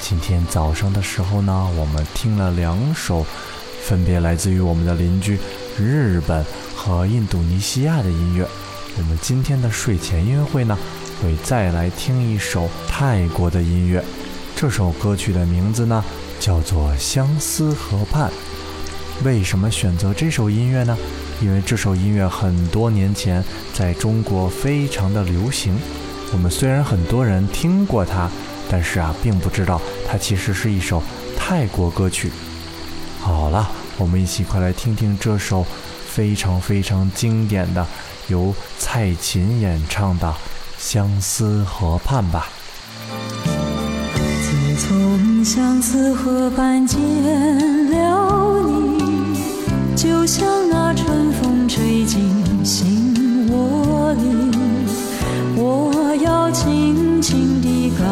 今天早上的时候呢，我们听了两首，分别来自于我们的邻居日本和印度尼西亚的音乐。我们今天的睡前音乐会呢，会再来听一首泰国的音乐。这首歌曲的名字呢，叫做《相思河畔》。为什么选择这首音乐呢？因为这首音乐很多年前在中国非常的流行。我们虽然很多人听过它，但是啊，并不知道它其实是一首泰国歌曲。好了，我们一起快来听听这首非常非常经典的由蔡琴演唱的《相思河畔》吧。自从相思河畔见了你，就像那春风吹进心窝里。我要轻轻地告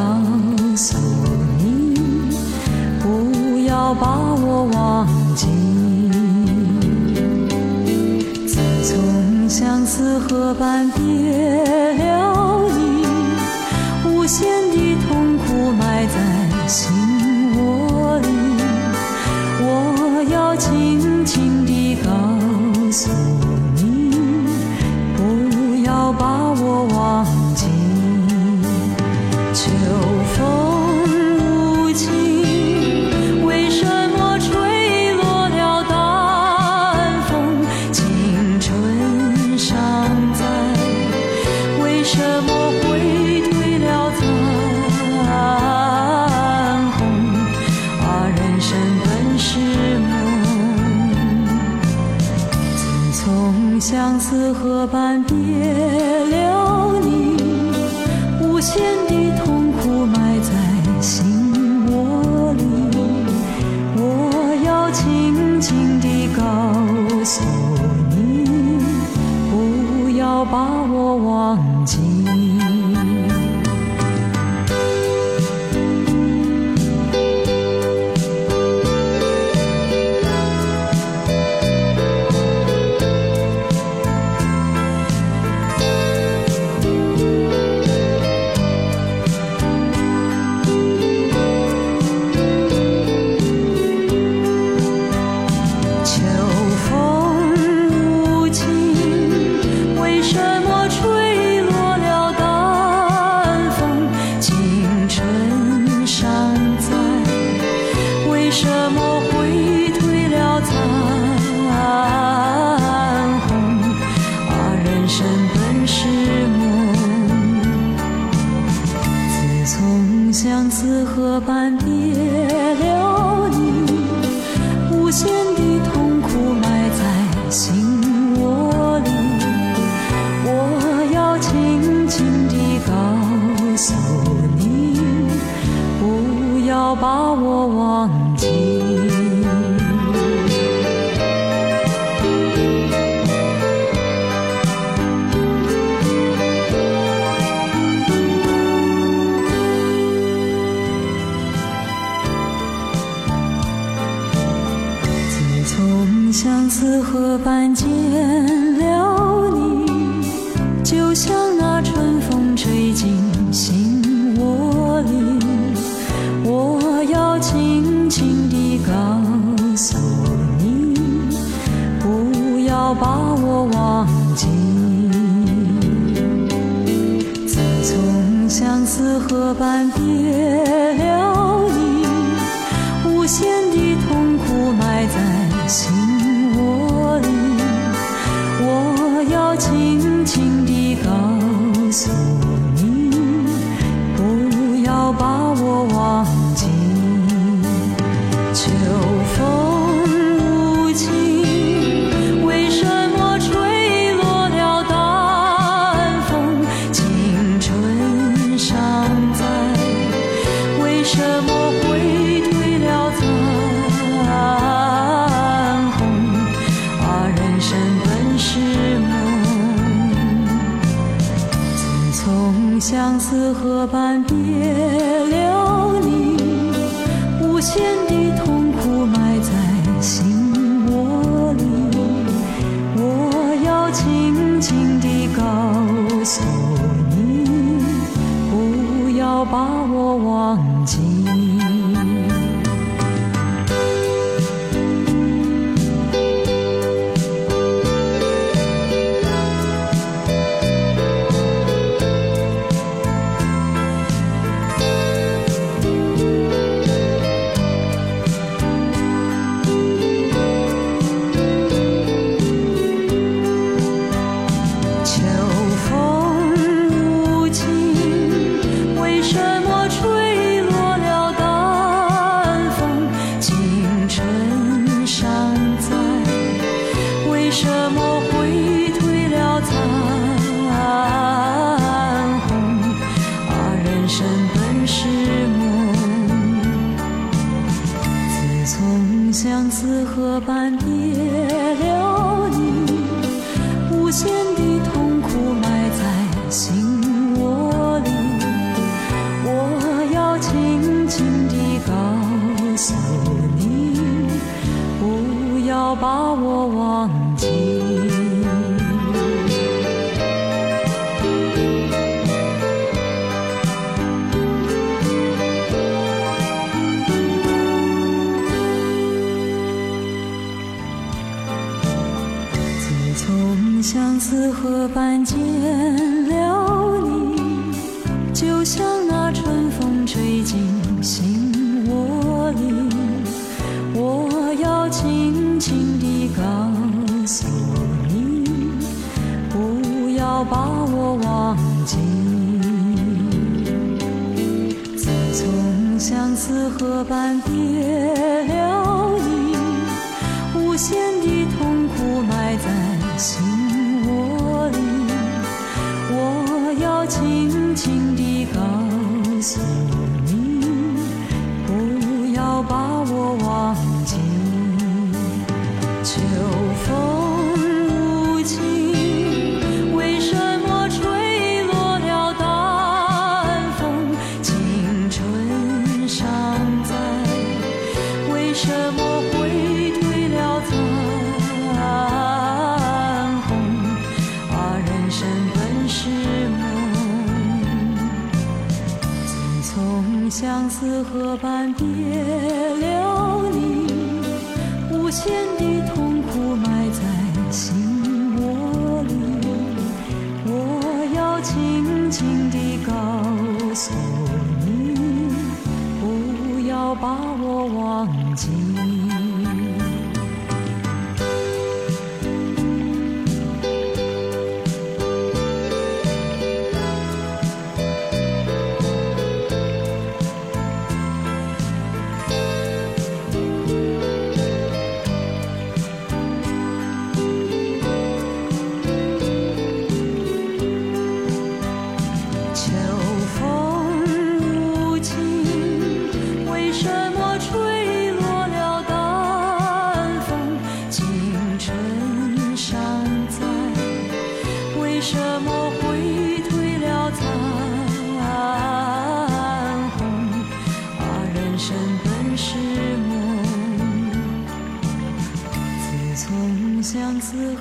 要把我忘记。自从相思河畔别畔相思河畔见了你，就像那春风吹进心窝里。我要轻轻地告诉你，不要把我忘记。自从相思河畔别相思河畔别了你，无限的痛苦埋在心窝里。我要轻轻地告诉你，不要把我忘相思河畔见了你，就像那春风吹进心窝里。我要轻轻地告诉你，不要把我忘记。自从相思河畔别了你，无限的痛苦埋在心我要轻轻地告诉你，不要把我忘记。相思河畔别了你，无限的痛苦埋在心窝里。我要轻轻地告诉你，不要把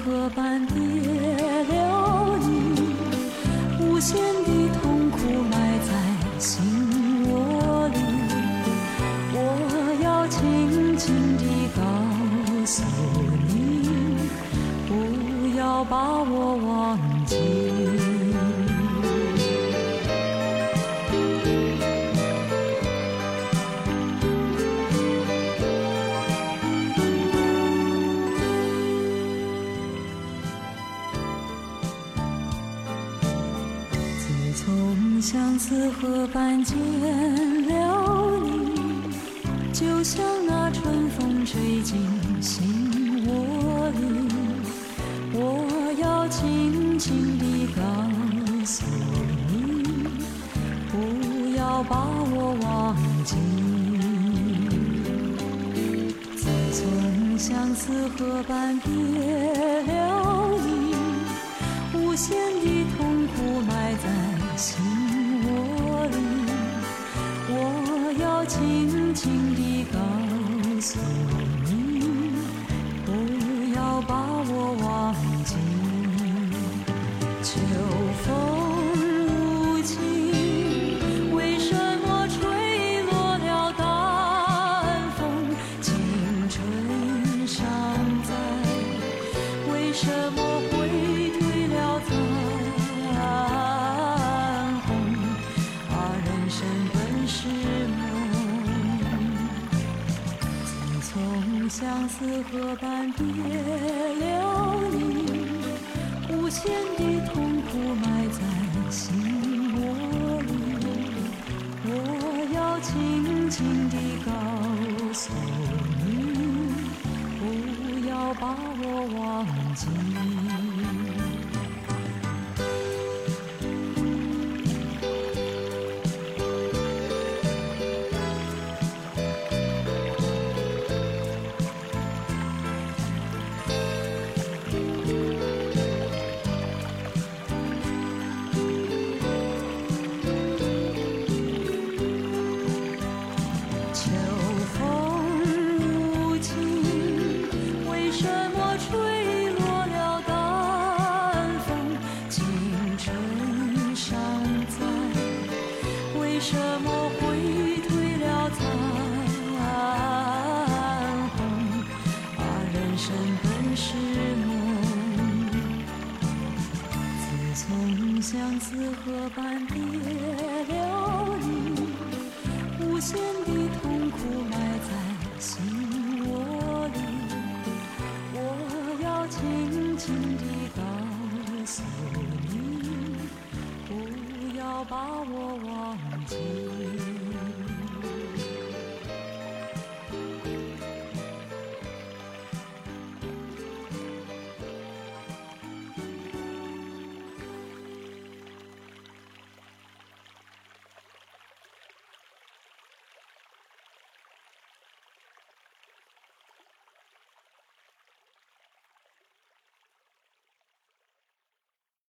河畔别了你。无限的痛苦埋在心窝里，我要轻轻地告诉你，不要把我忘相思河畔见了你就像那春风吹进心窝里我要轻轻的告诉你不要把我忘记自从相思河畔别了你无限的痛苦埋在心。soul. 相思河畔别了你无限的痛苦埋在心窝里我要轻轻地告诉你不要把我忘记。此河般别了你无限的痛。